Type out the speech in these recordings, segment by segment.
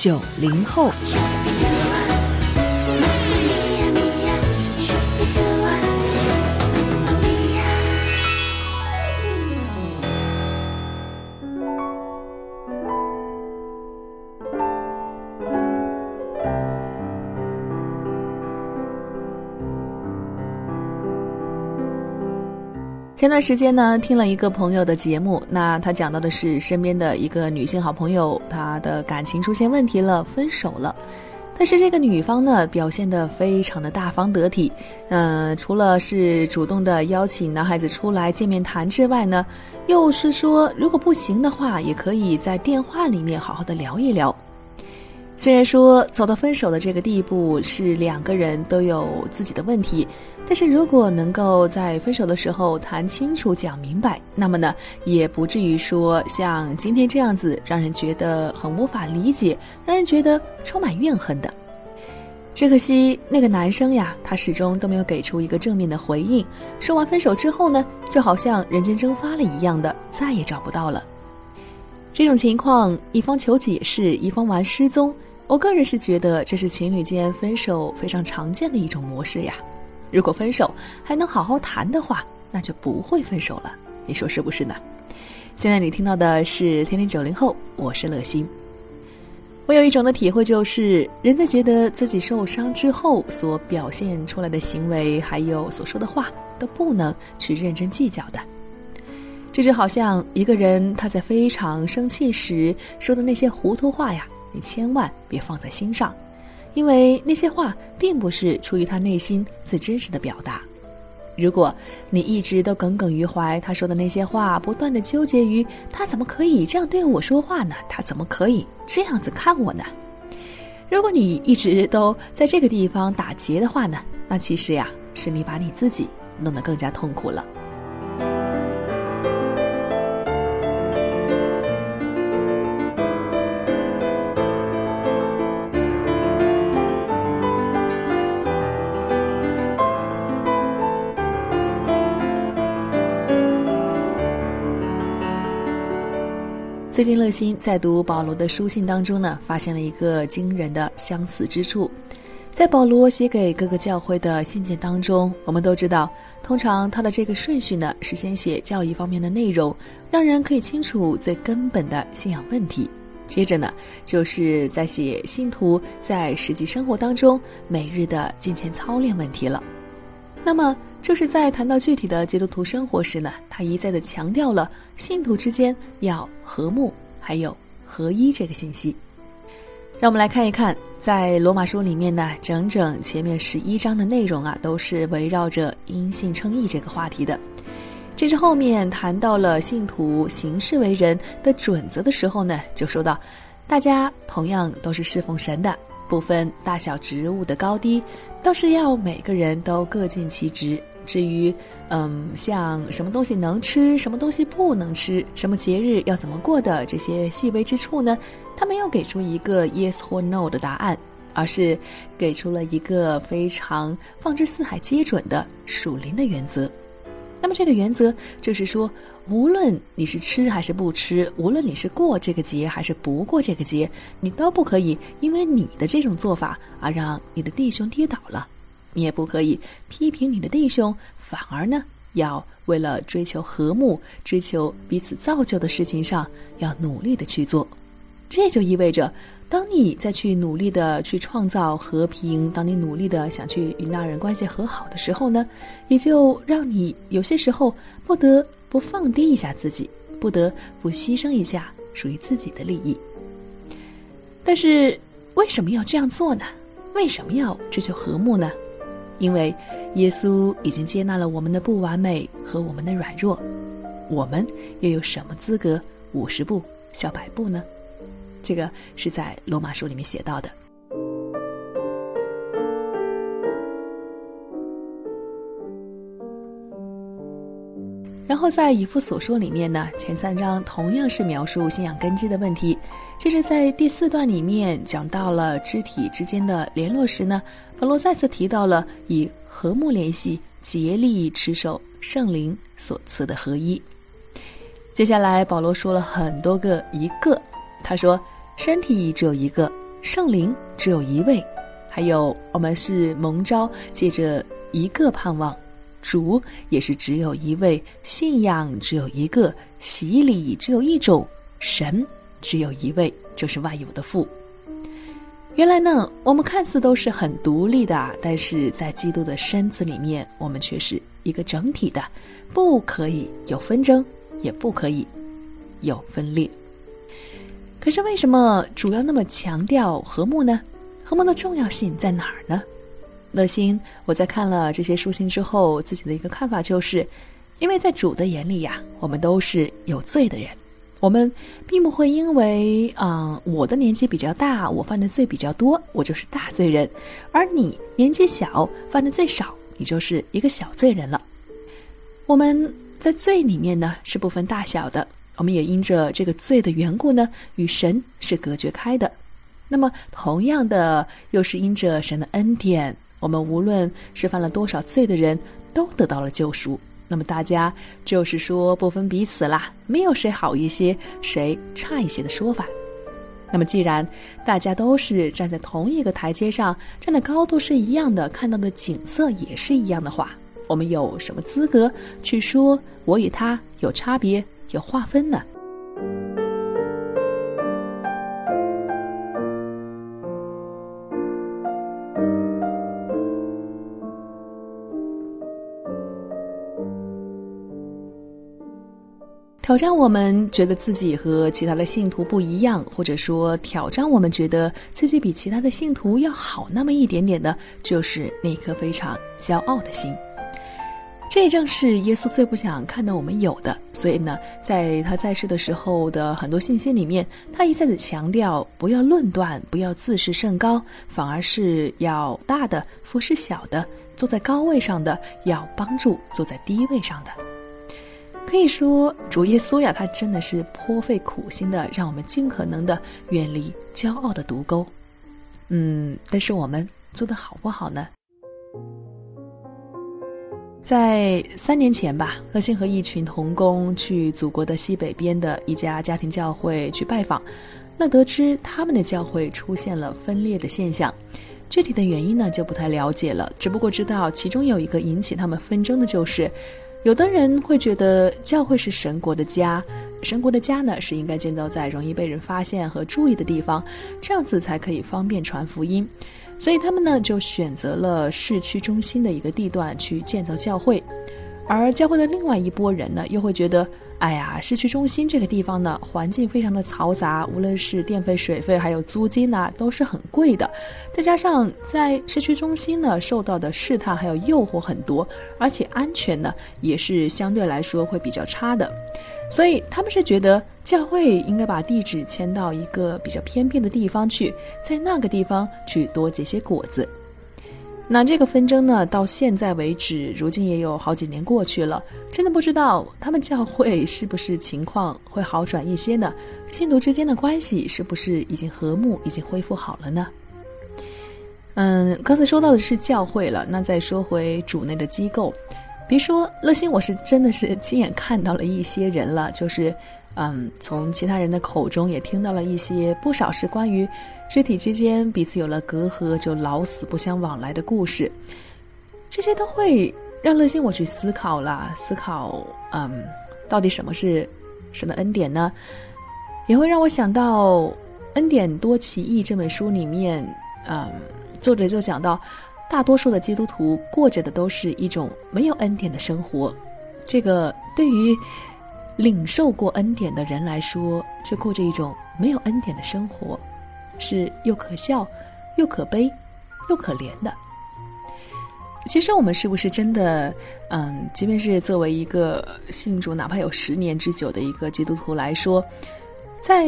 九零后。前段时间呢，听了一个朋友的节目，那他讲到的是身边的一个女性好朋友，她的感情出现问题了，分手了。但是这个女方呢，表现得非常的大方得体，嗯，除了是主动的邀请男孩子出来见面谈之外呢，又是说如果不行的话，也可以在电话里面好好的聊一聊。虽然说走到分手的这个地步是两个人都有自己的问题，但是如果能够在分手的时候谈清楚、讲明白，那么呢，也不至于说像今天这样子，让人觉得很无法理解，让人觉得充满怨恨的。只可惜那个男生呀，他始终都没有给出一个正面的回应。说完分手之后呢，就好像人间蒸发了一样的，再也找不到了。这种情况，一方求解释，一方玩失踪。我个人是觉得这是情侣间分手非常常见的一种模式呀。如果分手还能好好谈的话，那就不会分手了。你说是不是呢？现在你听到的是天天九零后，我是乐心。我有一种的体会，就是人在觉得自己受伤之后所表现出来的行为，还有所说的话，都不能去认真计较的。这就好像一个人他在非常生气时说的那些糊涂话呀。你千万别放在心上，因为那些话并不是出于他内心最真实的表达。如果你一直都耿耿于怀他说的那些话，不断的纠结于他怎么可以这样对我说话呢？他怎么可以这样子看我呢？如果你一直都在这个地方打结的话呢，那其实呀，是你把你自己弄得更加痛苦了。最近乐心在读保罗的书信当中呢，发现了一个惊人的相似之处。在保罗写给各个教会的信件当中，我们都知道，通常他的这个顺序呢是先写教义方面的内容，让人可以清楚最根本的信仰问题。接着呢，就是在写信徒在实际生活当中每日的金钱操练问题了。那么，就是在谈到具体的基督徒生活时呢，他一再的强调了信徒之间要和睦，还有合一这个信息。让我们来看一看，在罗马书里面呢，整整前面十一章的内容啊，都是围绕着因信称义这个话题的。这是后面谈到了信徒行事为人的准则的时候呢，就说到，大家同样都是侍奉神的。不分大小职务的高低，倒是要每个人都各尽其职。至于，嗯，像什么东西能吃，什么东西不能吃，什么节日要怎么过的这些细微之处呢？他没有给出一个 yes 或 no 的答案，而是给出了一个非常放之四海皆准的属灵的原则。那么这个原则就是说，无论你是吃还是不吃，无论你是过这个节还是不过这个节，你都不可以因为你的这种做法而让你的弟兄跌倒了，你也不可以批评你的弟兄，反而呢，要为了追求和睦、追求彼此造就的事情上，要努力的去做。这就意味着。当你再去努力的去创造和平，当你努力的想去与那人关系和好的时候呢，也就让你有些时候不得不放低一下自己，不得不牺牲一下属于自己的利益。但是为什么要这样做呢？为什么要追求和睦呢？因为耶稣已经接纳了我们的不完美和我们的软弱，我们又有什么资格五十步笑百步呢？这个是在罗马书里面写到的。然后在以父所说里面呢，前三章同样是描述信仰根基的问题。接着在第四段里面讲到了肢体之间的联络时呢，保罗再次提到了以和睦联系、竭力持守圣灵所赐的合一。接下来保罗说了很多个一个，他说身体只有一个，圣灵只有一位，还有我们是蒙召借着一个盼望。主也是只有一位，信仰只有一个，洗礼只有一种，神只有一位，就是万有的父。原来呢，我们看似都是很独立的，但是在基督的身子里面，我们却是一个整体的，不可以有纷争，也不可以有分裂。可是为什么主要那么强调和睦呢？和睦的重要性在哪儿呢？乐心，我在看了这些书信之后，自己的一个看法就是，因为在主的眼里呀，我们都是有罪的人，我们并不会因为啊我的年纪比较大，我犯的罪比较多，我就是大罪人，而你年纪小，犯的罪少，你就是一个小罪人了。我们在罪里面呢是不分大小的，我们也因着这个罪的缘故呢，与神是隔绝开的。那么同样的，又是因着神的恩典。我们无论是犯了多少罪的人，都得到了救赎。那么大家就是说不分彼此啦，没有谁好一些，谁差一些的说法。那么既然大家都是站在同一个台阶上，站的高度是一样的，看到的景色也是一样的话，我们有什么资格去说我与他有差别、有划分呢？挑战我们觉得自己和其他的信徒不一样，或者说挑战我们觉得自己比其他的信徒要好那么一点点的，就是那颗非常骄傲的心。这正是耶稣最不想看到我们有的。所以呢，在他在世的时候的很多信息里面，他一再的强调不要论断，不要自视甚高，反而是要大的服侍小的，坐在高位上的要帮助坐在低位上的。可以说，主耶稣呀，他真的是颇费苦心的，让我们尽可能的远离骄傲的毒钩。嗯，但是我们做的好不好呢？在三年前吧，乐心和一群童工去祖国的西北边的一家家庭教会去拜访，那得知他们的教会出现了分裂的现象，具体的原因呢就不太了解了，只不过知道其中有一个引起他们纷争的就是。有的人会觉得教会是神国的家，神国的家呢是应该建造在容易被人发现和注意的地方，这样子才可以方便传福音。所以他们呢就选择了市区中心的一个地段去建造教会，而教会的另外一拨人呢又会觉得。哎呀，市区中心这个地方呢，环境非常的嘈杂，无论是电费、水费，还有租金呢，都是很贵的。再加上在市区中心呢，受到的试探还有诱惑很多，而且安全呢，也是相对来说会比较差的。所以他们是觉得教会应该把地址迁到一个比较偏僻的地方去，在那个地方去多结些果子。那这个纷争呢，到现在为止，如今也有好几年过去了，真的不知道他们教会是不是情况会好转一些呢？信徒之间的关系是不是已经和睦，已经恢复好了呢？嗯，刚才说到的是教会了，那再说回主内的机构，比如说乐心，我是真的是亲眼看到了一些人了，就是。嗯，从其他人的口中也听到了一些不少是关于肢体之间彼此有了隔阂就老死不相往来的故事，这些都会让乐心我去思考了，思考嗯，到底什么是什么恩典呢？也会让我想到《恩典多奇异》这本书里面，嗯，作者就讲到，大多数的基督徒过着的都是一种没有恩典的生活，这个对于。领受过恩典的人来说，却过着一种没有恩典的生活，是又可笑，又可悲，又可怜的。其实，我们是不是真的，嗯，即便是作为一个信主哪怕有十年之久的一个基督徒来说，在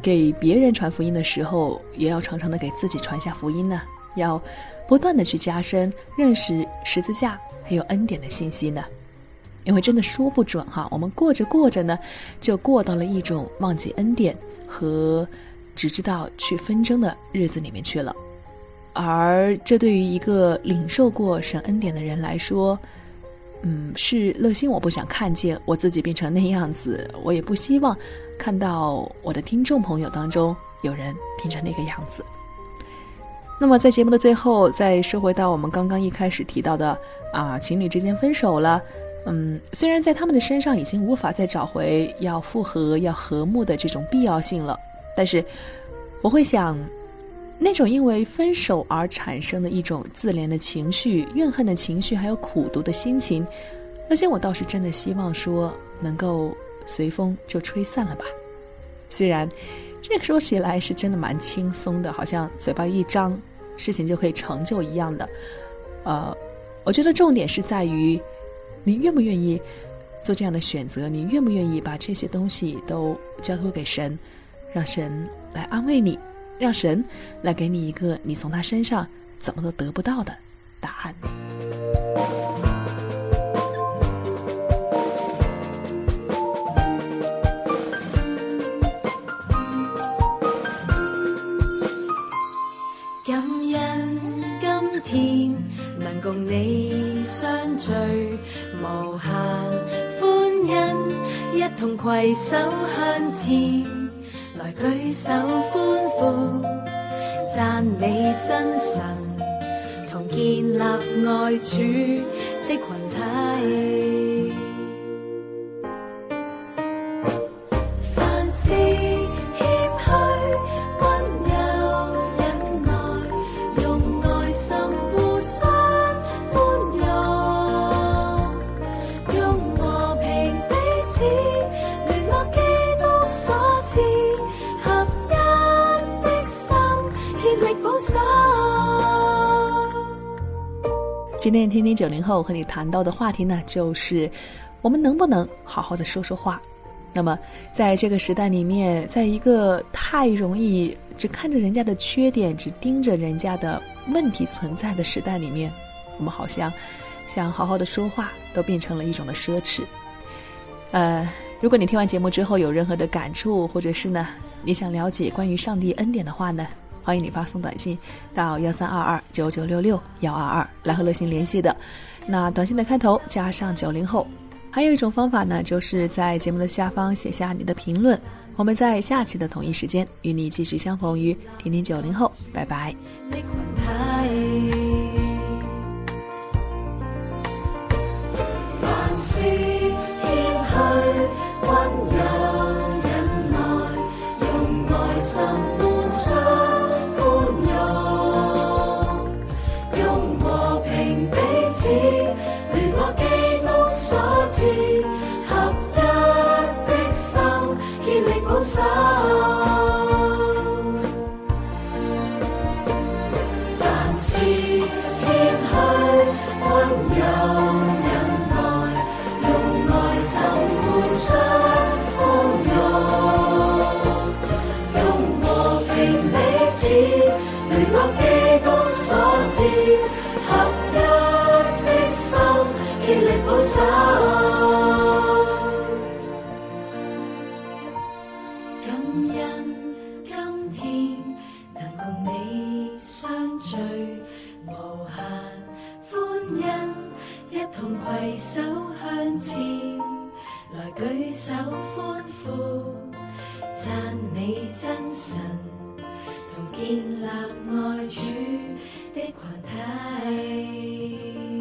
给别人传福音的时候，也要常常的给自己传下福音呢，要不断的去加深认识十字架还有恩典的信息呢。因为真的说不准哈，我们过着过着呢，就过到了一种忘记恩典和只知道去纷争的日子里面去了。而这对于一个领受过神恩典的人来说，嗯，是乐心。我不想看见我自己变成那样子，我也不希望看到我的听众朋友当中有人变成那个样子。那么在节目的最后，再说回到我们刚刚一开始提到的啊，情侣之间分手了。嗯，虽然在他们的身上已经无法再找回要复合、要和睦的这种必要性了，但是我会想，那种因为分手而产生的一种自怜的情绪、怨恨的情绪，还有苦读的心情，那些我倒是真的希望说能够随风就吹散了吧。虽然这个说起来是真的蛮轻松的，好像嘴巴一张，事情就可以成就一样的。呃，我觉得重点是在于。你愿不愿意做这样的选择？你愿不愿意把这些东西都交托给神，让神来安慰你，让神来给你一个你从他身上怎么都得不到的答案？感恩今天能共你携手向前，来举手欢呼，赞美真神，同建立爱主的群今天听听九零后和你谈到的话题呢，就是我们能不能好好的说说话？那么，在这个时代里面，在一个太容易只看着人家的缺点，只盯着人家的问题存在的时代里面，我们好像想好好的说话都变成了一种的奢侈。呃，如果你听完节目之后有任何的感触，或者是呢，你想了解关于上帝恩典的话呢？欢迎你发送短信到幺三二二九九六六幺二二来和乐心联系的。那短信的开头加上九零后。还有一种方法呢，就是在节目的下方写下你的评论。我们在下期的同一时间与你继续相逢于听听九零后，拜拜。联我基督所赐合一的心，竭力保守。感恩今天能共你相聚，无限欢欣，一同携手向前，来举手欢呼，赞美真神。同建立爱主的群体。